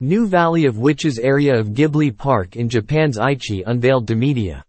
New Valley of Witches area of Ghibli Park in Japan's Aichi unveiled to media.